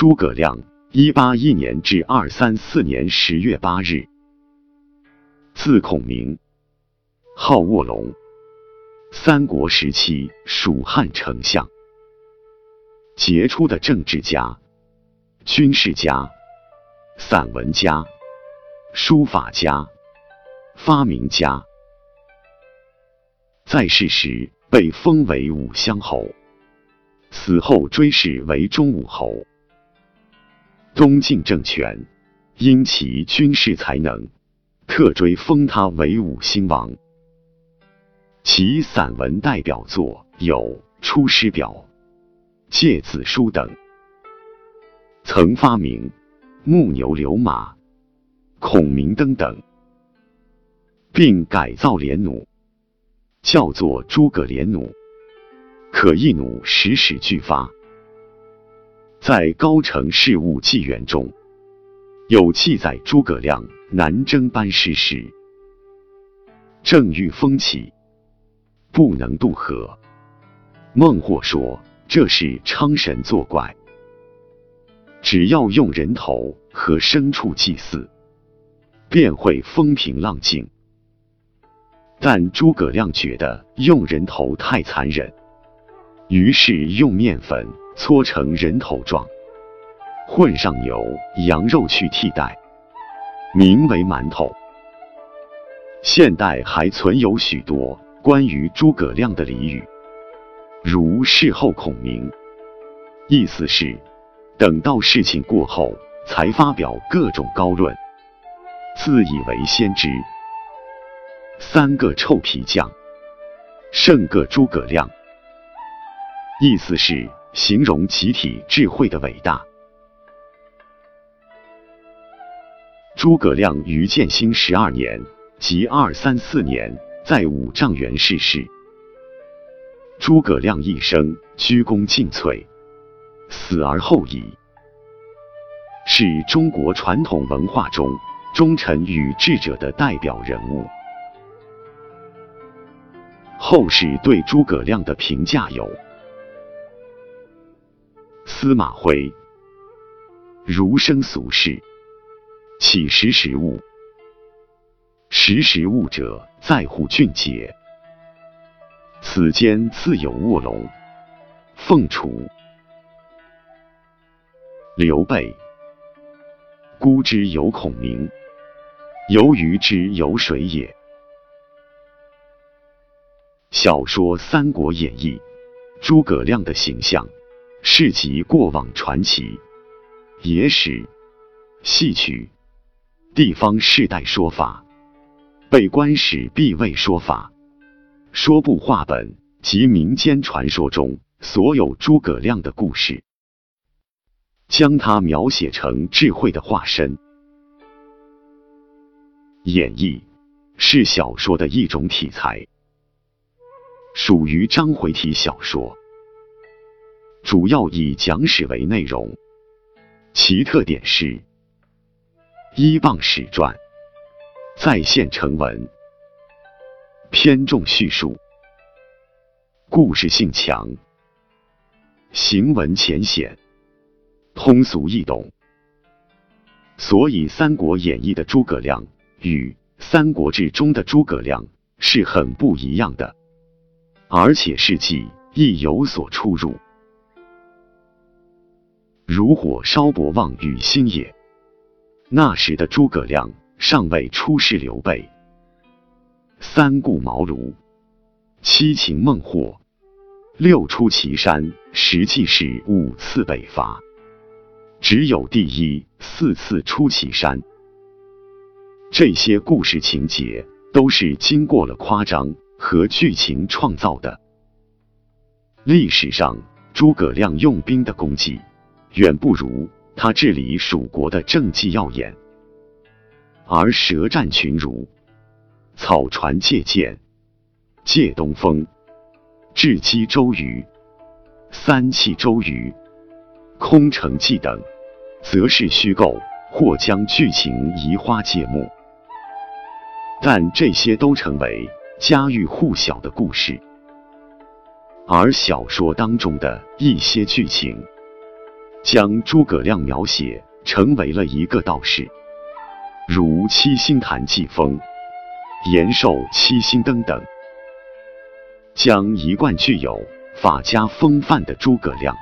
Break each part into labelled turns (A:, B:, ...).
A: 诸葛亮，一八一年至二三四年十月八日，字孔明，号卧龙，三国时期蜀汉丞相，杰出的政治家、军事家、散文家、书法家、发明家，在世时被封为武乡侯，死后追谥为忠武侯。东晋政权因其军事才能，特追封他为武兴王。其散文代表作有《出师表》《诫子书》等。曾发明木牛流马、孔明灯等，并改造连弩，叫做诸葛连弩，可一弩十矢俱发。在《高城事务纪元》中有记载，诸葛亮南征班师时，正遇风起，不能渡河。孟获说这是昌神作怪，只要用人头和牲畜祭祀，便会风平浪静。但诸葛亮觉得用人头太残忍，于是用面粉。搓成人头状，混上牛羊肉去替代，名为馒头。现代还存有许多关于诸葛亮的俚语，如事后孔明，意思是等到事情过后才发表各种高论，自以为先知。三个臭皮匠，胜个诸葛亮，意思是。形容集体智慧的伟大。诸葛亮于建兴十二年，即二三四年，在五丈原逝世。诸葛亮一生鞠躬尽瘁，死而后已，是中国传统文化中忠臣与智者的代表人物。后世对诸葛亮的评价有。司马徽，儒生俗世，岂识时务？识时务者，在乎俊杰。此间自有卧龙、凤雏。刘备，孤之有孔明，游鱼之有水也。小说《三国演义》，诸葛亮的形象。是集过往传奇、野史、戏曲、地方世代说法、被官史必位说法、说部话本及民间传说中所有诸葛亮的故事，将他描写成智慧的化身。演绎是小说的一种题材，属于章回体小说。主要以讲史为内容，其特点是依傍史传，再现成文，偏重叙述，故事性强，行文浅显，通俗易懂。所以，《三国演义》的诸葛亮与《三国志》中的诸葛亮是很不一样的，而且事迹亦有所出入。如火烧博望与星也。那时的诸葛亮尚未出仕刘备，三顾茅庐，七擒孟获，六出祁山，实际是五次北伐，只有第一四次出祁山。这些故事情节都是经过了夸张和剧情创造的。历史上诸葛亮用兵的功绩。远不如他治理蜀国的政绩耀眼，而舌战群儒，草船借箭，借东风，智击周瑜，三气周瑜，空城计等，则是虚构或将剧情移花接木。但这些都成为家喻户晓的故事，而小说当中的一些剧情。将诸葛亮描写成为了一个道士，如七星坛祭风、延寿七星灯等，将一贯具有法家风范的诸葛亮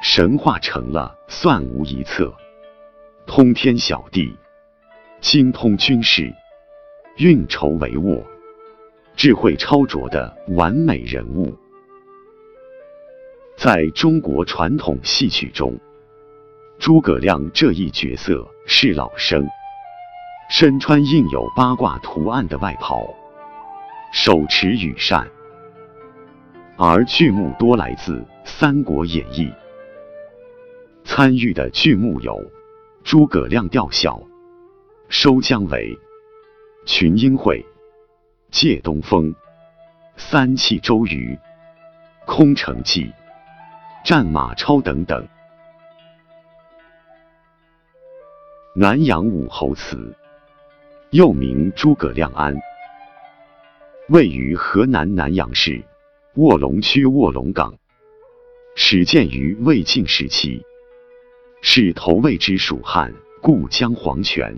A: 神化成了算无一策、通天晓地、精通军事、运筹帷幄、智慧超卓的完美人物。在中国传统戏曲中，诸葛亮这一角色是老生，身穿印有八卦图案的外袍，手持羽扇，而剧目多来自《三国演义》。参与的剧目有《诸葛亮吊孝》《收姜维》《群英会》《借东风》《三气周瑜》《空城计》。战马超等等。南阳武侯祠，又名诸葛亮庵，位于河南南阳市卧龙区卧龙岗，始建于魏晋时期，是投魏之蜀汉故将黄权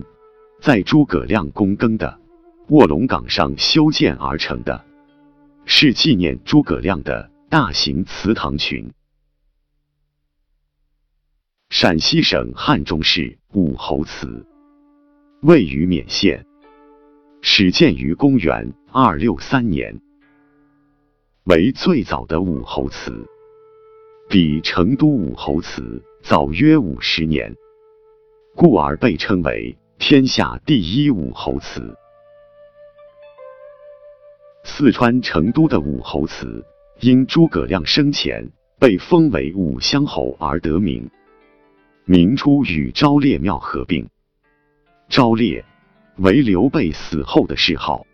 A: 在诸葛亮躬耕的卧龙岗上修建而成的，是纪念诸葛亮的大型祠堂群。陕西省汉中市武侯祠，位于勉县，始建于公元二六三年，为最早的武侯祠，比成都武侯祠早约五十年，故而被称为天下第一武侯祠。四川成都的武侯祠，因诸葛亮生前被封为武乡侯而得名。明初与昭烈庙合并，昭烈为刘备死后的谥号。